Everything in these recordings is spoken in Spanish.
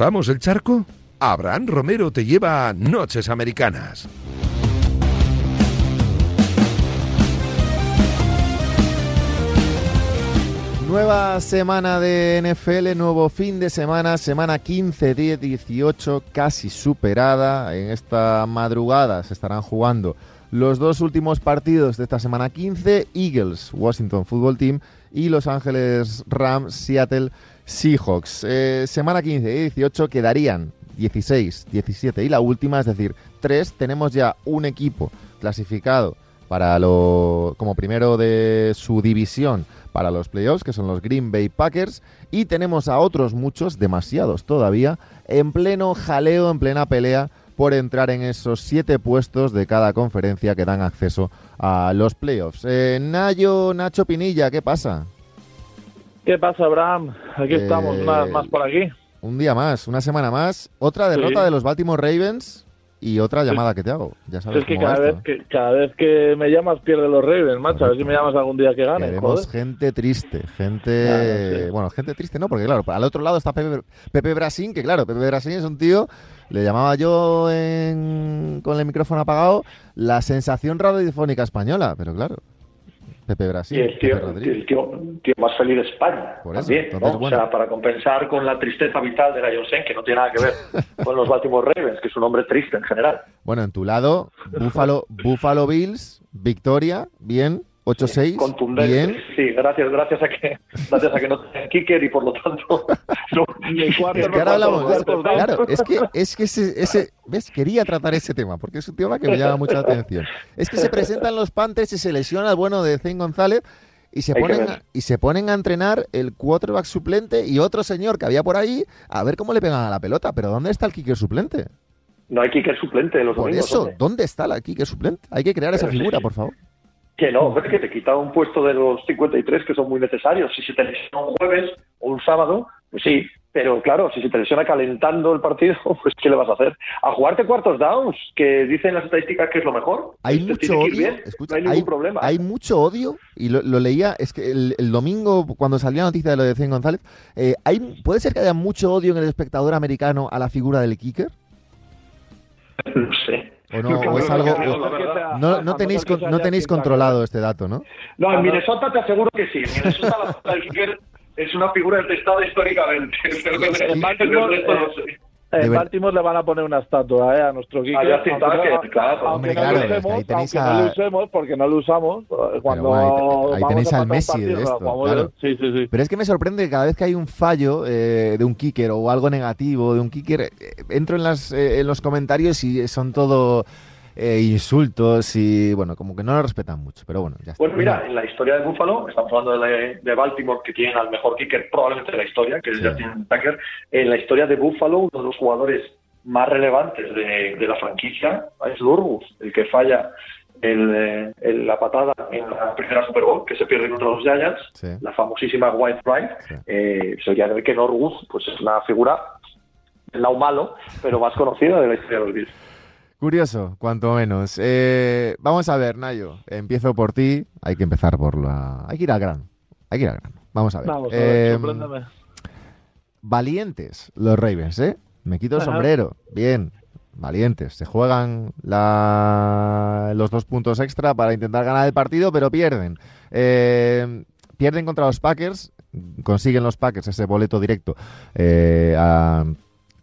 ¿Cruzamos el charco? Abraham Romero te lleva a Noches Americanas. Nueva semana de NFL, nuevo fin de semana, semana 15, 10, 18, casi superada. En esta madrugada se estarán jugando los dos últimos partidos de esta semana 15, Eagles, Washington Football Team y Los Ángeles Rams, Seattle Seahawks. Eh, semana 15 y 18 quedarían 16, 17 y la última, es decir, 3. Tenemos ya un equipo clasificado para lo, como primero de su división para los playoffs, que son los Green Bay Packers, y tenemos a otros muchos, demasiados todavía, en pleno jaleo, en plena pelea por entrar en esos siete puestos de cada conferencia que dan acceso a los playoffs. Eh, Nayo, Nacho Pinilla, ¿qué pasa? ¿Qué pasa, Abraham? Aquí estamos, una vez más por aquí. Un día más, una semana más. Otra derrota de los Baltimore Ravens y otra llamada que te hago. Ya sabes es que cada, vez que cada vez que me llamas pierde los Ravens, macho. A ver si me llamas algún día que gane. Queremos gente triste, gente... Bueno, gente triste no, porque claro, al otro lado está Pepe, Pepe Brasín, que claro, Pepe Brasín es un tío, le llamaba yo con el micrófono apagado, la sensación radiofónica española, pero claro, Pepe Brasil. Y el tío, tío, más feliz de España. Por eso, también, O sea, para compensar con la tristeza vital de Sen, que no tiene nada que ver con los Baltimore Ravens, que es un hombre triste en general. Bueno, en tu lado, Buffalo, Buffalo Bills, victoria, bien, 8-6. Contundente. Bien. Sí, gracias, gracias a que gracias a que no tienen kicker y por lo tanto no, el cuarto es que ahora hablamos, claro, es que es que ese, ese ves quería tratar ese tema porque es un tema que me llama mucha atención. Es que se presentan los Panthers y se lesiona el bueno de Zane González y se ponen a, y se ponen a entrenar el quarterback suplente y otro señor que había por ahí a ver cómo le pegan a la pelota, pero ¿dónde está el kicker suplente? No hay kicker suplente los Por eso, ¿dónde, está el kicker suplente? Hay que crear esa figura, por favor. Que no, es que te quita un puesto de los 53 que son muy necesarios. Si se te lesiona un jueves o un sábado, pues sí, pero claro, si se te lesiona calentando el partido, pues ¿qué le vas a hacer? A jugarte cuartos downs, que dicen las estadísticas que es lo mejor. Hay mucho odio, no hay ningún problema. Hay mucho odio, y lo, leía, es que el, domingo, cuando salió la noticia de lo de Zen González, eh, hay, ¿puede ser que haya mucho odio en el espectador americano a la figura del kicker? No sé. O no, es algo. No, no tenéis, no tenéis controlado este dato, ¿no? No, en Minnesota te aseguro que sí. En Minnesota la es una figura detestada históricamente. en Baltimore, en Baltimore le van a poner una estatua ¿eh? a nuestro Kike. Ah, sí, aunque, claro, aunque no, lo usemos, ahí tenéis a... no lo usemos, porque no lo usamos. Cuando bueno, ahí, tenéis al Messi de esto. Claro. Sí, sí, sí. Pero es que me sorprende que cada vez que hay un fallo eh, de un kicker o algo negativo de un kicker, eh, entro en, las, eh, en los comentarios y son todo eh, insultos y bueno, como que no lo respetan mucho, pero bueno, ya está. Bueno, mira, en la historia de Buffalo, estamos hablando de, Baltimore, que tienen al mejor kicker probablemente de la historia, que es Justin Tucker, en la historia de Buffalo, uno de los jugadores más relevantes de, la franquicia es Lurgus, el que falla el, la patada en la primera Super Bowl que se pierde contra los Giants, la famosísima White Pride, eh, el que Norwood pues es una figura del lado malo, pero más conocida de la historia de los Bills. Curioso, cuanto menos. Eh, vamos a ver, Nayo. Empiezo por ti. Hay que empezar por la. Hay que ir al grano. Hay que ir al grano. Vamos a ver. Vamos a ver, em, Valientes los Ravens, ¿eh? Me quito el sombrero. Bien. Valientes. Se juegan la... los dos puntos extra para intentar ganar el partido, pero pierden. Em, pierden contra los Packers. Consiguen los Packers ese boleto directo eh, a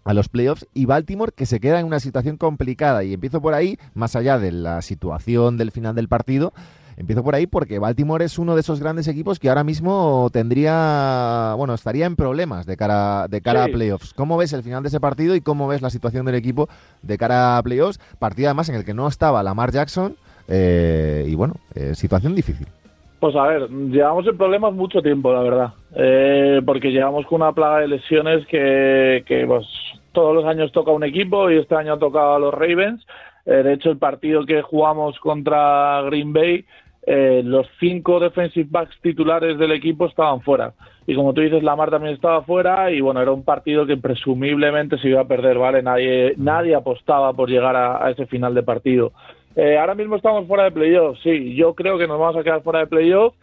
a los playoffs y Baltimore que se queda en una situación complicada y empiezo por ahí, más allá de la situación del final del partido, empiezo por ahí porque Baltimore es uno de esos grandes equipos que ahora mismo tendría, bueno, estaría en problemas de cara de cara a playoffs. ¿Cómo ves el final de ese partido y cómo ves la situación del equipo de cara a playoffs? Partido además en el que no estaba Lamar Jackson eh, y bueno, eh, situación difícil. Pues a ver, llevamos en problemas mucho tiempo, la verdad, eh, porque llevamos con una plaga de lesiones que, que pues, todos los años toca un equipo y este año ha tocado a los Ravens. Eh, de hecho, el partido que jugamos contra Green Bay, eh, los cinco defensive backs titulares del equipo estaban fuera. Y como tú dices, Lamar también estaba fuera y bueno, era un partido que presumiblemente se iba a perder, ¿vale? Nadie, nadie apostaba por llegar a, ese final de partido. Eh, ahora mismo estamos fuera de playoff, sí, yo creo que nos vamos a quedar fuera de playoff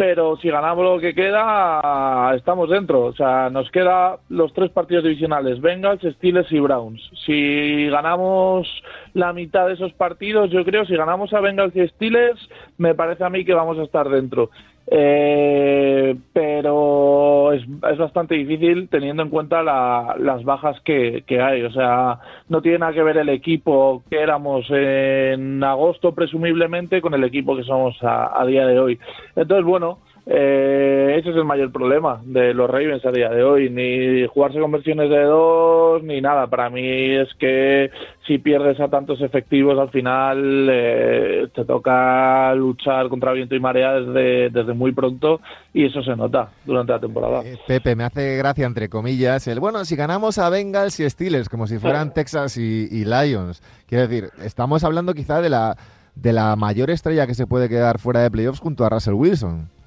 pero si ganamos lo que queda, estamos dentro. O sea, nos queda los tres partidos divisionales, Bengals, Steelers y Browns. Si ganamos la mitad de esos partidos, yo creo, si ganamos a Bengals y Steelers, me parece a mí que vamos a estar dentro. Eh, pero es, es, bastante difícil teniendo en cuenta la, las bajas que, que, hay. O sea, no tiene nada que ver el equipo que éramos en agosto, presumiblemente, con el equipo que somos a, a día de hoy. Entonces, bueno, eh, ese es el mayor problema de los Ravens a día de hoy. Ni jugarse con versiones de dos, ni nada. Para mí es que si pierdes a tantos efectivos, al final eh, te toca luchar contra viento y marea desde, desde muy pronto y eso se nota durante la temporada. Eh, Pepe, me hace gracia, entre comillas, el bueno, si ganamos a Bengals y Steelers, como si fueran Texas y, y Lions. Quiero decir, estamos hablando quizá de la, de la mayor estrella que se puede quedar fuera de playoffs junto a Russell Wilson.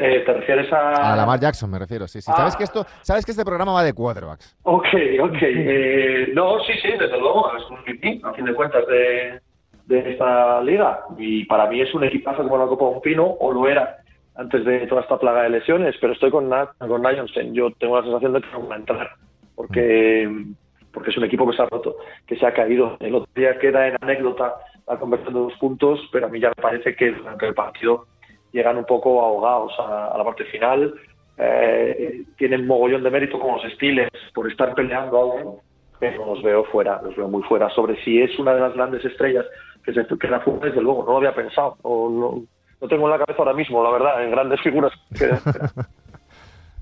Eh, ¿Te refieres a...? A Lamar Jackson me refiero, sí, sí. Ah. ¿Sabes, que esto, sabes que este programa va de quarterbacks. Ok, ok. Eh, no, sí, sí, desde luego, es un a fin de cuentas, de, de esta liga. Y para mí es un equipazo como la Copa de un Pino, o lo era antes de toda esta plaga de lesiones, pero estoy con, Nat, con Lionson. Yo tengo la sensación de que no va a entrar, porque, porque es un equipo que se ha roto, que se ha caído. El otro día queda en anécdota la conversión de dos puntos, pero a mí ya me parece que durante el partido llegan un poco ahogados a, a la parte final. Eh, tienen mogollón de mérito como los Steelers por estar peleando aún, pero los veo fuera, los veo muy fuera. Sobre si es una de las grandes estrellas que se queda fuera, desde luego, no lo había pensado. No, no tengo en la cabeza ahora mismo, la verdad, en grandes figuras.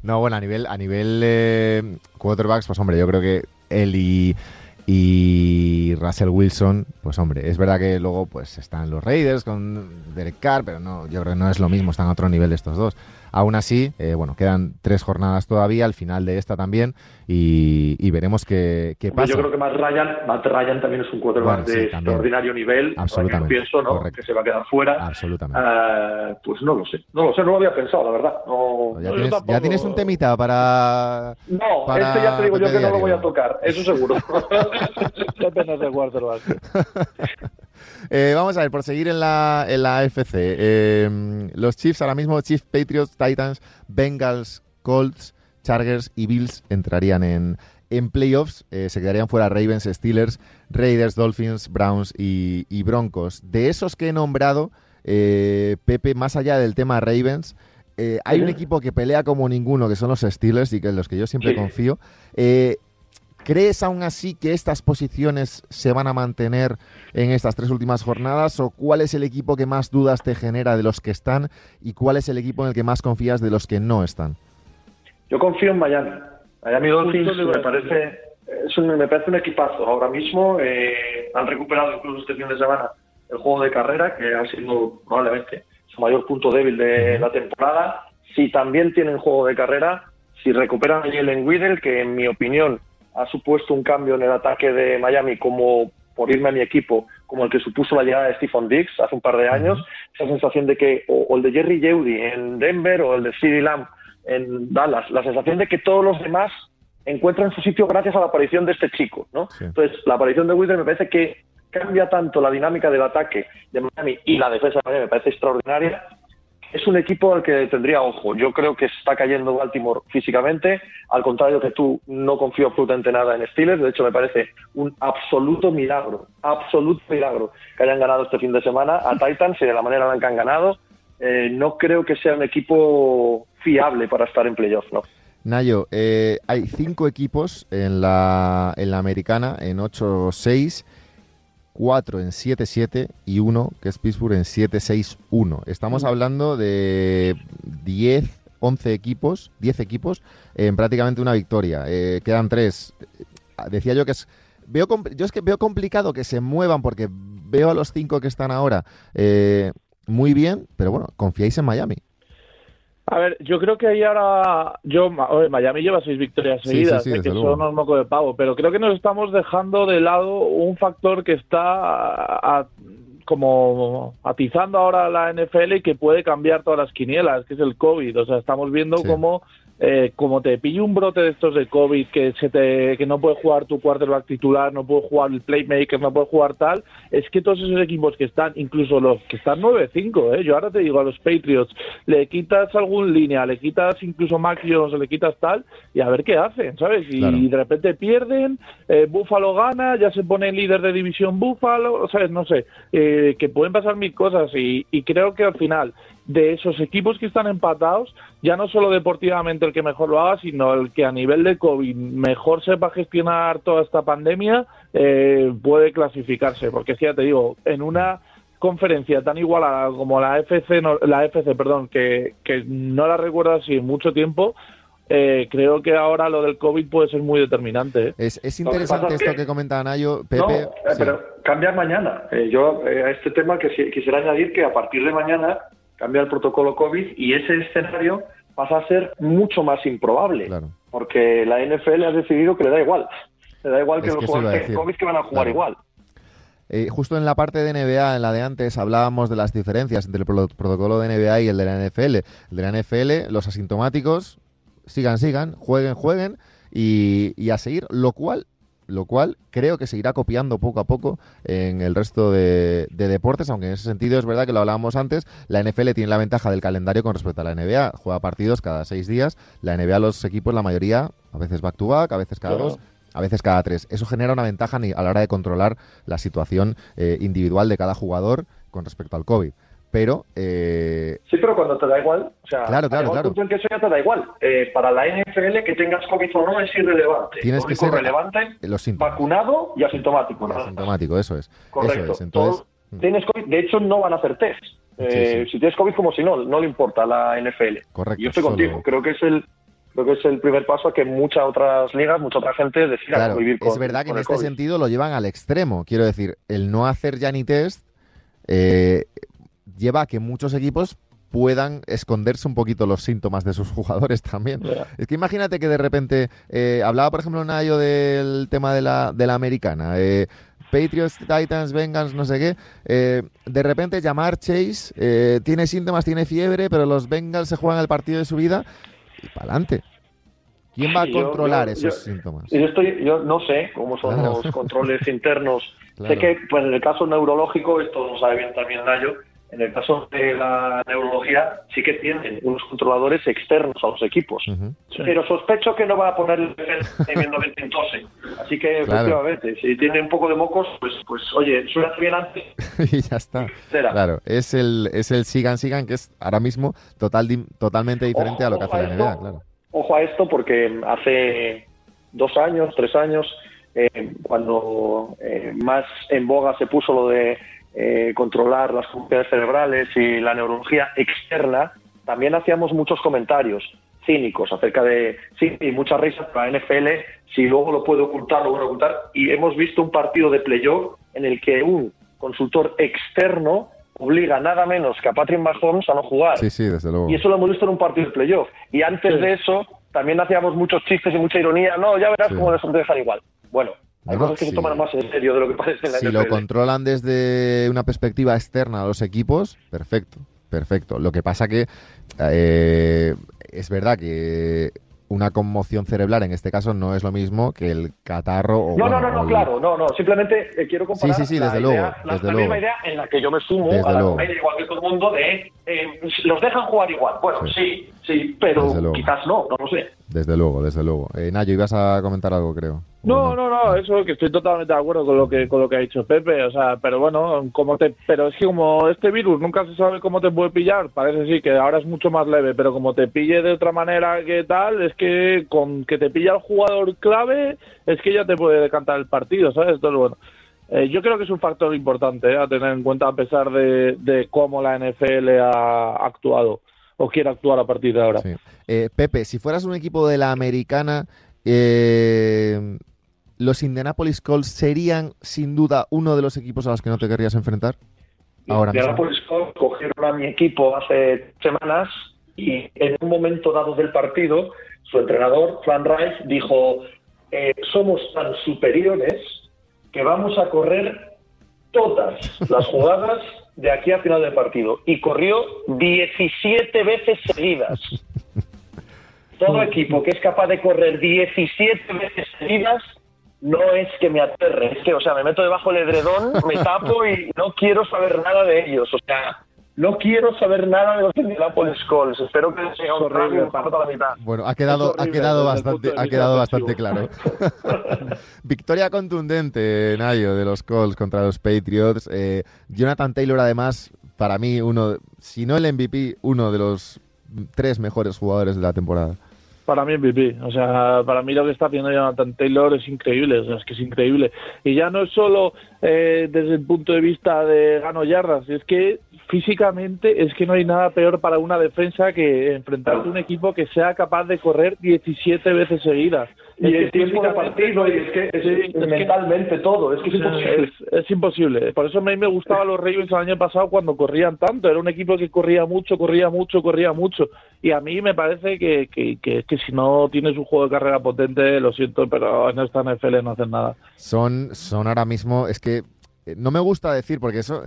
no, bueno, a nivel, a nivel eh, quarterbacks, pues hombre, yo creo que él y, y Russell Wilson, pues hombre, es verdad que luego pues están los Raiders con Derek Carr, pero no, yo creo que no es lo mismo, están a otro nivel estos dos. Aún así, eh, bueno, quedan tres jornadas todavía, al final de esta también, y, y veremos qué, qué, pasa. Yo creo que Matt Ryan, Matt Ryan también es un quarterback bueno, sí, de también. extraordinario nivel. Absolutamente. Pienso, ¿no? Correcto. Que se va a quedar fuera. Absolutamente. Uh, pues no lo sé, no lo sé, no lo había pensado, la verdad. No, ya, no, tienes, tampoco... ya, tienes, un temita para. No, para este ya te digo yo que diario. no lo voy a tocar, eso seguro. Depende de quarterback. Eh, vamos a ver, por seguir en la, en la AFC. Eh, los Chiefs ahora mismo, Chiefs, Patriots, Titans, Bengals, Colts, Chargers y Bills entrarían en, en playoffs. Eh, se quedarían fuera Ravens, Steelers, Raiders, Dolphins, Browns y, y Broncos. De esos que he nombrado, eh, Pepe, más allá del tema Ravens, eh, hay un equipo que pelea como ninguno, que son los Steelers y que en los que yo siempre Sí. confío. Eh, ¿Crees aún así que estas posiciones se van a mantener en estas tres últimas jornadas? ¿O cuál es el equipo que más dudas te genera de los que están? ¿Y cuál es el equipo en el que más confías de los que no están? Yo confío en Miami. Miami Dolphins me parece, es un, me parece un equipazo. Ahora mismo eh, han recuperado incluso este fin de semana el juego de carrera, que ha sido probablemente su mayor punto débil de la temporada. Si también tienen juego de carrera, si recuperan a Jalen Widdle, que en mi opinión ha supuesto un cambio en el ataque de Miami como por irme a mi equipo, como el que supuso la llegada de Stephen Diggs hace un par de años, esa sensación de que o, o el de Jerry Jeudy en Denver o el de CeeDee Lamb en Dallas, la sensación de que todos los demás encuentran su sitio gracias a la aparición de este chico, ¿no? Sí. Entonces, la aparición de Widdle me parece que cambia tanto la dinámica del ataque de Miami y la defensa de Miami me parece extraordinaria. Es un equipo al que tendría ojo. Yo creo que está cayendo Baltimore físicamente. Al contrario que tú, no confío absolutamente nada en Steelers. De hecho, me parece un absoluto milagro, absoluto milagro que hayan ganado este fin de semana a Titans y de la manera en la que han ganado. Eh, no creo que sea un equipo fiable para estar en playoff, ¿no? Nayo, eh, hay cinco equipos en la, en la americana, en 8-6, cuatro en 7-7 y uno, que es Pittsburgh, en 7-6-1. Estamos hablando de 10, 11 equipos, 10 equipos en prácticamente una victoria. Eh, quedan tres. Decía yo que es... Veo, yo es que veo complicado que se muevan porque veo a los cinco que están ahora eh, muy bien, pero bueno, confiáis en Miami. A ver, yo creo que ahí ahora, yo, oye, Miami lleva seis victorias Sí, sí, seguidas, sí, ¿eh? que luego. son unos moco de pavo, pero creo que nos estamos dejando de lado un factor que está a- a- como atizando ahora la NFL y que puede cambiar todas las quinielas, que es el COVID. O sea, estamos viendo cómo eh, como te pille un brote de estos de COVID, que se te, que no puede jugar tu quarterback titular, no puede jugar el playmaker, no puede jugar tal, es que todos esos equipos que están, incluso los que están 9-5, ¿eh? yo ahora te digo a los Patriots, le quitas algún línea, le quitas incluso Mac Jones, le quitas tal, y a ver qué hacen, ¿sabes? Y, de repente pierden, eh, Buffalo gana, ya se pone líder de división Buffalo, ¿sabes? No sé, eh, que pueden pasar mil cosas y, y creo que al final de esos equipos que están empatados, ya no solo deportivamente el que mejor lo haga, sino el que a nivel de COVID mejor sepa gestionar toda esta pandemia, eh, puede clasificarse. Porque si ya te digo, en una conferencia tan igualada como la FC, la FC, perdón, que, que no la recuerdo así en mucho tiempo, eh, creo que ahora lo del COVID puede ser muy determinante. ¿eh? Es, interesante esto que, comenta Nayo, Pepe. No, pero cambia mañana. yo a este tema que quisiera añadir que a partir de mañana cambia el protocolo COVID y ese escenario pasa a ser mucho más improbable. Porque la NFL ha decidido que le da igual. Le da igual que los jugadores COVID que van a jugar igual. Eh, justo en la parte de NBA, en la de antes, hablábamos de las diferencias entre el protocolo de NBA y el de la NFL. El de la NFL, los asintomáticos, sigan, sigan, jueguen, jueguen y, y a seguir, lo cual lo cual creo que se irá copiando poco a poco en el resto de, deportes, aunque en ese sentido es verdad que lo hablábamos antes, la NFL tiene la ventaja del calendario con respecto a la NBA, juega partidos cada seis días, la NBA los equipos, la mayoría, a veces back to back, a veces cada dos, a veces cada tres. Eso genera una ventaja a la hora de controlar la situación eh, individual de cada jugador con respecto al COVID pero... Eh... Sí, pero cuando te da igual, o sea, claro, claro, claro. en que eso ya te da igual. Eh, para la NFL que tengas COVID o no es irrelevante. Tienes que ser relevante, vacunado y asintomático. asintomático, eso es. Correcto. Eso Entonces... Mm. Tienes COVID, de hecho no van a hacer test. Eh, si tienes COVID como si no, no le importa a la NFL. Correcto. yo estoy contigo, creo que es el creo que es el primer paso a que muchas otras ligas, mucha otra gente decida vivir con Es verdad que en este sentido lo llevan al extremo. Quiero decir, el no hacer ya ni test eh, lleva a que muchos equipos puedan esconderse un poquito los síntomas de sus jugadores también. Es que imagínate que de repente, eh, hablaba por ejemplo Nayo del tema de la, de la americana, eh, Patriots, Titans, Bengals, no sé qué, eh, de repente llamar Chase, eh, tiene síntomas, tiene fiebre, pero los Bengals se juegan el partido de su vida y para adelante. ¿Quién va a controlar esos síntomas? Yo, estoy, yo no sé cómo son los controles internos. Sé que pues, en el caso neurológico, esto lo sabe bien también Nayo, en el caso de la neurología, sí que tienen unos controladores externos a los equipos. Pero sospecho que no va a poner el en tose. Así que, efectivamente, si tiene un poco de mocos, pues, pues oye, suena bien antes. y ya está. Claro, es el, es el sigan, sigan, que es ahora mismo total, totalmente diferente a lo que hace la NBA, claro. Ojo a esto, porque hace dos años, tres años, eh, cuando eh, más en boga se puso lo de eh, controlar las funciones cerebrales y la neurología externa, también hacíamos muchos comentarios cínicos acerca de, sí, y muchas risas para la NFL, si luego lo puede ocultar, lo puede ocultar, y hemos visto un partido de playoff en el que un consultor externo obliga nada menos que a Patrick Mahomes a no jugar. Sí, sí, desde luego. Y eso lo hemos visto en un partido de playoff. Y antes de eso, también hacíamos muchos chistes y mucha ironía. No, ya verás cómo les dejan igual. Bueno, hay cosas que se toman más en serio de lo que parece en la Si lo controlan desde una perspectiva externa a los equipos, perfecto, perfecto. Lo que pasa que eh, es verdad que una conmoción cerebral en este caso no es lo mismo que el catarro o no no no, no claro no no simplemente eh, quiero comparar sí sí sí desde luego la, misma idea en la que yo me sumo a la idea igual que todo el mundo de eh, los dejan jugar igual. Bueno sí. sí, pero quizás no no lo sé desde luego desde luego. Eh, Nayo ibas a comentar algo creo. No, no, no, eso que estoy totalmente de acuerdo con lo que con lo que ha dicho Pepe, o sea, pero bueno, como te, pero es que como este virus nunca se sabe cómo te puede pillar, parece sí que ahora es mucho más leve, pero como te pille de otra manera que tal, es que con que te pilla el jugador clave, es que ya te puede decantar el partido, ¿sabes? Entonces, bueno, eh, yo creo que es un factor importante eh, a tener en cuenta a pesar de, de cómo la NFL ha actuado o quiere actuar a partir de ahora. Eh, Pepe, si fueras un equipo de la americana, eh, ¿los Indianapolis Colts serían sin duda uno de los equipos a los que no te querrías enfrentar? Ahora Indianapolis Colts cogieron a mi equipo hace semanas y en un momento dado del partido, su entrenador, Fran Rice, dijo, eh, somos tan superiores que vamos a correr todas las jugadas de aquí a final del partido. Y corrió 17 veces seguidas. todo equipo que es capaz de correr 17 veces seguidas no es que me aterre, es que, o sea, me meto debajo del edredón, me tapo y no quiero saber nada de ellos. O sea, no quiero saber nada de los Indianapolis Colts. Espero que sea un horrible para la mitad. Bueno, ha quedado, ha quedado bastante, ha quedado bastante claro. Victoria contundente, Nayo, de los Colts contra los Patriots. Eh, Jonathan Taylor, además, para mí, uno, si no el MVP, uno de los tres mejores jugadores de la temporada para mí MVP. O sea, para mí lo que está haciendo Jonathan Taylor es increíble, o sea, es que es increíble. Y ya no es solo eh, desde el punto de vista de gano yardas, es que físicamente es que no hay nada peor para una defensa que enfrentarte a un equipo que sea capaz de correr 17 veces seguidas. Y el tiempo de partido, y es que es, mentalmente todo, es que es imposible. Es, imposible. Por eso a mí me gustaba los Ravens el año pasado cuando corrían tanto. Era un equipo que corría mucho, corría mucho, corría mucho. Y a mí me parece que, que, que, que si no tienes un juego de carrera potente, lo siento, pero en esta NFL no hacen nada. Son, son ahora mismo, es que no me gusta decir, porque eso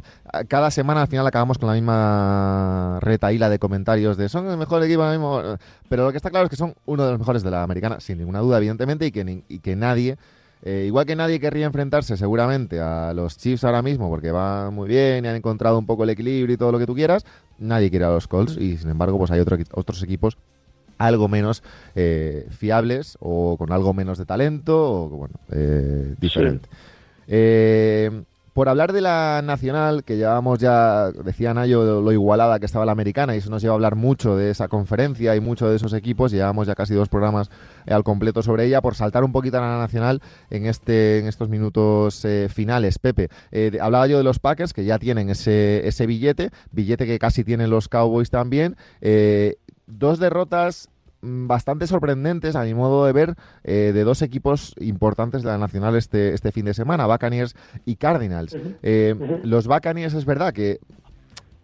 cada semana al final acabamos con la misma retaíla de comentarios de son el mejor equipo ahora mismo. Pero lo que está claro es que son uno de los mejores de la americana, sin ninguna duda, evidentemente, y que, y que nadie, eh, igual que nadie querría enfrentarse seguramente a los Chiefs ahora mismo, porque va muy bien y han encontrado un poco el equilibrio y todo lo que tú quieras, nadie quiere a los Colts, y sin embargo, pues hay otros equipos algo menos eh, fiables o con algo menos de talento o bueno diferente. Eh, por hablar de la nacional, que llevamos ya, decía Nayo, lo igualada que estaba la americana, y eso nos lleva a hablar mucho de esa conferencia y mucho de esos equipos, llevamos ya casi dos programas eh, al completo sobre ella, por saltar un poquito a la nacional en, este, en estos minutos eh, finales. Pepe, eh, hablaba yo de los Packers, que ya tienen ese, ese billete, billete que casi tienen los Cowboys también. dos derrotas bastante sorprendentes a mi modo de ver eh, de dos equipos importantes de la Nacional este, este fin de semana, Buccaneers y Cardinals. Eh, los Buccaneers es verdad que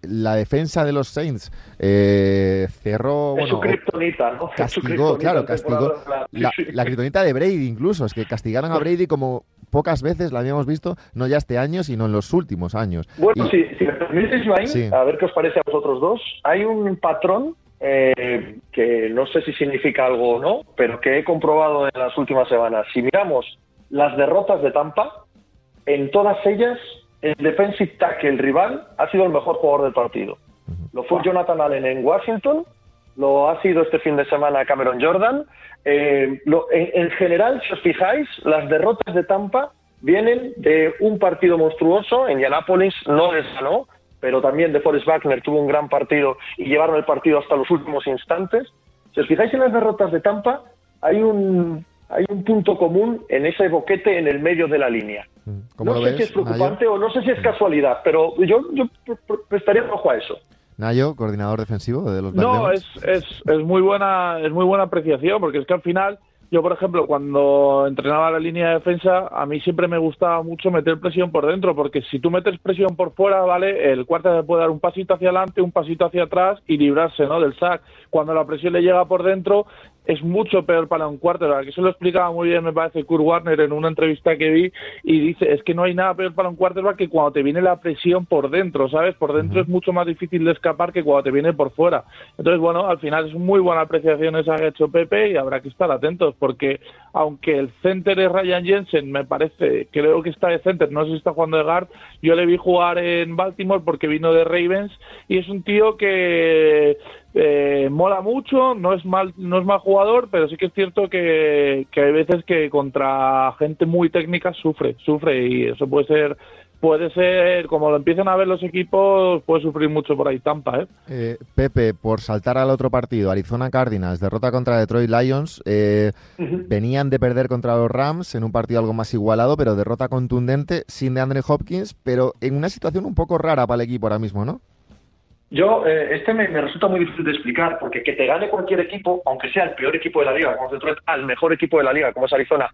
la defensa de los Saints eh, cerró. bueno, ¿no? Castigó, claro, castigó. La, la criptonita de Brady, incluso. Es que castigaron a Brady como pocas veces la habíamos visto, no ya este año, sino en los últimos años. Bueno, si, me permites, a ver qué os parece a vosotros dos. Hay un patrón eh, que no sé si significa algo o no, pero que he comprobado en las últimas semanas. Si miramos las derrotas de Tampa, en todas ellas el defensive tackle, el rival, ha sido el mejor jugador del partido. Lo fue Jonathan Allen en Washington, lo ha sido este fin de semana Cameron Jordan. Eh, en, general, si os fijáis, las derrotas de Tampa vienen de un partido monstruoso. En Indianapolis no les ganó, pero también de Forrest Wagner tuvo un gran partido y llevaron el partido hasta los últimos instantes. Si os fijáis en las derrotas de Tampa, hay un, hay un punto común en ese boquete en el medio de la línea. Mm. No sé si es preocupante o no sé si es casualidad, pero yo, yo prestaría ojo a eso. Nayo, coordinador defensivo de los No, es, es, es, muy buena, es muy buena apreciación, porque es que al final yo, por ejemplo, cuando entrenaba la línea de defensa, a mí siempre me gustaba mucho meter presión por dentro, porque si tú metes presión por fuera, ¿vale? El cuarto se puede dar un pasito hacia adelante, un pasito hacia atrás y librarse, ¿no? Del sack. Cuando la presión le llega por dentro, es mucho peor para un quarterback. Eso lo explicaba muy bien, me parece, Kurt Warner en una entrevista que vi y dice, es que no hay nada peor para un quarterback que cuando te viene la presión por dentro, ¿sabes? Por dentro es mucho más difícil de escapar que cuando te viene por fuera. Entonces, bueno, al final es muy buena apreciación esa que ha hecho Pepe y habrá que estar atentos porque aunque el center es Ryan Jensen, me parece, creo que está de center, no sé si está jugando de guard, yo le vi jugar en Baltimore porque vino de Ravens y es un tío que eh, mola mucho, no es mal, no es mal jugador, pero sí que es cierto que, que hay veces que contra gente muy técnica sufre, sufre y eso puede ser puede ser, como lo empiezan a ver los equipos, puede sufrir mucho por ahí Tampa. ¿eh? eh Pepe, por saltar al otro partido, Arizona Cardinals, derrota contra Detroit Lions, eh, venían de perder contra los Rams en un partido algo más igualado, pero derrota contundente sin de Andre Hopkins, pero en una situación un poco rara para el equipo ahora mismo, ¿no? Yo, eh, este me, resulta muy difícil de explicar, porque que te gane cualquier equipo, aunque sea el peor equipo de la liga, como Detroit, al mejor equipo de la liga, como es Arizona,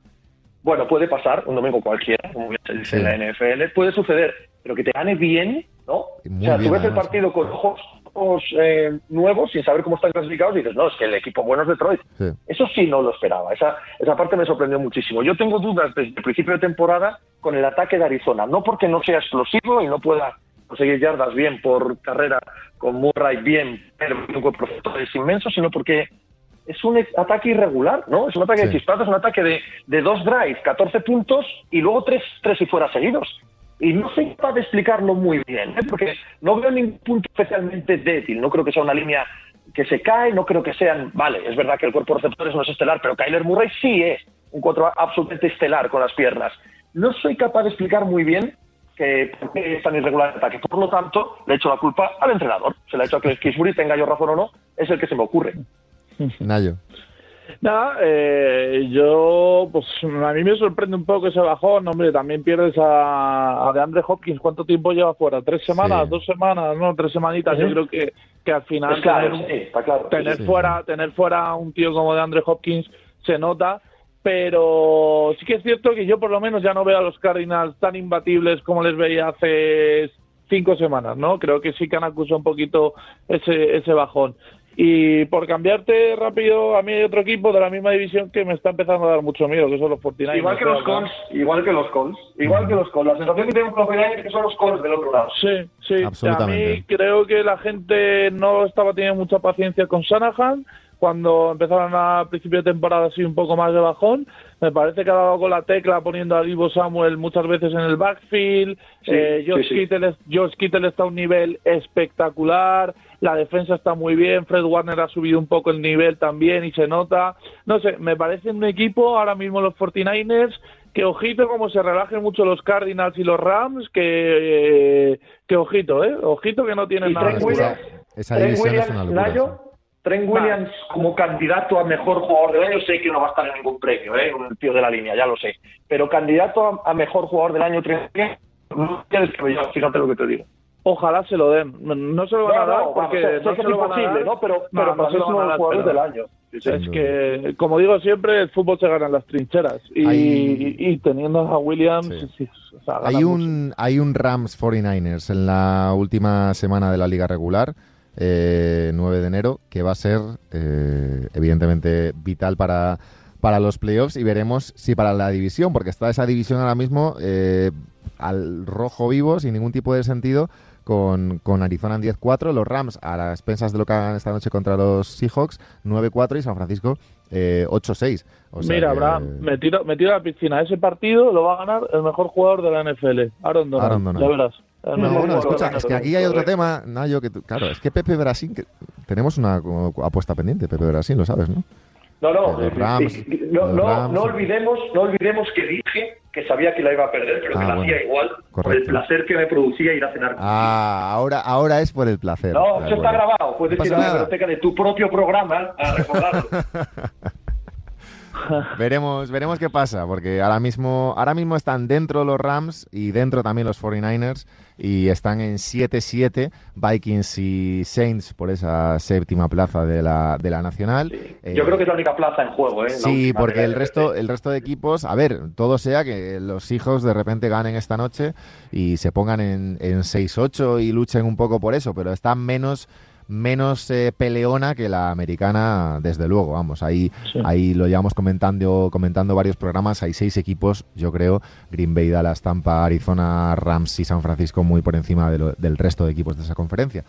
bueno, puede pasar, un domingo cualquiera, como se dice en la NFL, puede suceder, pero que te gane bien, ¿no? o sea, tú ves el partido con ojos, eh, nuevos, sin saber cómo están clasificados, y dices, no, es que el equipo bueno es Detroit. Eso sí no lo esperaba, esa, esa parte me sorprendió muchísimo. Yo tengo dudas desde el principio de temporada con el ataque de Arizona, no porque no sea explosivo y no pueda conseguir yardas bien por carrera con Murray bien, pero un cuerpo es inmenso, sino porque es un ataque irregular, ¿no? Es un ataque de chispazos, es un ataque de, de dos drives, 14 puntos y luego tres, tres y fuera seguidos. Y no soy capaz de explicarlo muy bien, ¿eh? porque no veo ningún punto especialmente débil. No creo que sea una línea que se cae, no creo que sean. Vale, es verdad que el cuerpo de receptores no es estelar, pero Kyler Murray sí es un cuatro absolutamente estelar con las piernas. No soy capaz de explicar muy bien que por qué es tan irregular el ataque. Por lo tanto, le echo la culpa al entrenador. Se la he hecho a que Kisbury, tenga yo razón o no, es el que se me ocurre. Nayo. Nada, eh, yo, pues a mí me sorprende un poco ese bajón, hombre, también pierdes a, a DeAndre Hopkins, ¿cuánto tiempo lleva fuera? ¿Tres semanas? ¿Dos semanas? No, tres semanitas, yo creo que, que al final tener, fuera, tener fuera un tío como DeAndre Hopkins se nota, pero sí que es cierto que yo por lo menos ya no veo a los Cardinals tan imbatibles como les veía hace cinco semanas, ¿no? Creo que sí que han acusado un poquito ese, ese bajón. Y por cambiarte rápido, a mí hay otro equipo de la misma división que me está empezando a dar mucho miedo, que son los 49 Igual que los Colts, igual que los Colts, igual que los Colts. La sensación que tenemos con los 49 es que son los Colts del otro lado. Sí, sí. A mí creo que la gente no estaba teniendo mucha paciencia con Shanahan cuando empezaron a principio de temporada así un poco más de bajón. Me parece que ha dado con la tecla poniendo a Divo Samuel muchas veces en el backfield. eh, Josh, Kittle, está a un nivel espectacular. La defensa está muy bien. Fred Warner ha subido un poco el nivel también y se nota. No sé, me parece un equipo ahora mismo los 49ers que ojito como se relajen mucho los Cardinals y los Rams, que, que ojito, ¿eh? Ojito que no tienen nada. Esa, división es una locura. Trent Williams como candidato a mejor jugador del año, sé que no va a estar en ningún premio, ¿eh? un tío de la línea, ya lo sé. Pero candidato a, mejor jugador del año, Trent Williams, no tienes que fíjate lo que te digo. Ojalá se lo den. No se lo van a dar porque no, se lo van a dar. ¿no? Pero, pero para ser uno jugadores del año. es que, como digo siempre, el fútbol se gana en las trincheras. Y, y, teniendo a Williams, hay, un, hay un Rams 49ers en la última semana de la liga regular eh, 9 de enero, que va a ser eh, evidentemente vital para, para los playoffs y veremos si para la división, porque está esa división ahora mismo eh, al rojo vivo, sin ningún tipo de sentido, con, con Arizona en 10-4, los Rams a las expensas de lo que hagan esta noche contra los Seahawks 9-4 y San Francisco 8-6. Eh, Mira, Abraham, me tiro, me tiro a la piscina. Ese partido lo va a ganar el mejor jugador de la NFL, Aaron Donald. Ya verás. No, bueno, escucha, es que aquí hay otro tema, Nayo, que claro, es que Pepe Brasil, que tenemos una apuesta pendiente, Pepe Brasil, lo sabes, ¿no? No, no, no, no, olvidemos, no olvidemos que dije que sabía que la iba a perder, pero que ah, la hacía igual, por el placer que me producía ir a cenar. Ah, ahora, ahora es por el placer. No, eso está grabado, puedes ir a la biblioteca de tu propio programa a recordarlo. veremos, veremos qué pasa, porque ahora mismo, ahora mismo están dentro los Rams y dentro también los 49ers y están en 7-7 Vikings y Saints por esa séptima plaza de la, de la Nacional. Yo creo que es la única plaza en juego. ¿eh? Sí, porque el resto, el resto de equipos, a ver, todo sea que los hijos de repente ganen esta noche y se pongan en, en 6-8 y luchen un poco por eso, pero están menos menos eh, peleona que la americana, desde luego, vamos, ahí, ahí lo llevamos comentando, comentando varios programas, hay seis equipos, yo creo, Green Bay, Dallas, Tampa, Arizona, Rams y San Francisco muy por encima del resto de equipos de esa conferencia.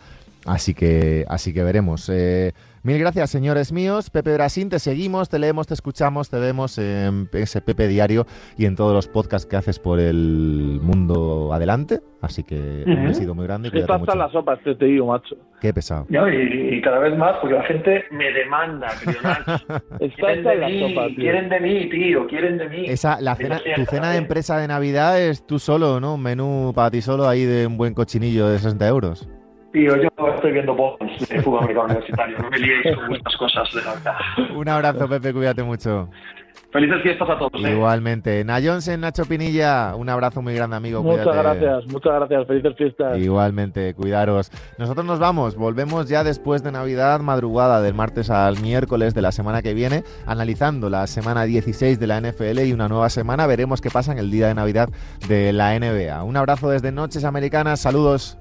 Así que, así que veremos. Eh, mil gracias, señores míos. Pepe Brasín, te seguimos, te leemos, te escuchamos, te vemos en ese Pepe Diario y en todos los podcasts que haces por el mundo adelante. Así que un sido muy grande. Está hasta la sopa, este te digo, macho. Qué pesado. y, cada vez más, porque la gente me demanda, quieren, de mí, sopa, quieren de mí, tío, quieren de mí. Esa, la cena, tu cena de empresa de Navidad es tú solo, ¿no? Un menú para ti solo ahí de un buen cochinillo de 60 euros. Tío, yo estoy viendo Bones de fútbol americano universitario. No me liéis con muchas cosas de verdad. Un abrazo, Pepe, cuídate mucho. Felices fiestas a todos. ¿eh? Igualmente. Nayonsen, Nacho Pinilla, un abrazo muy grande, amigo. Muchas gracias, muchas gracias. Felices fiestas. Igualmente, cuidaros. Nosotros nos vamos, volvemos ya después de Navidad, madrugada del martes al miércoles de la semana que viene, analizando la semana 16 de la NFL y una nueva semana. Veremos qué pasa en el día de Navidad de la NBA. Un abrazo desde Noches Americanas, saludos.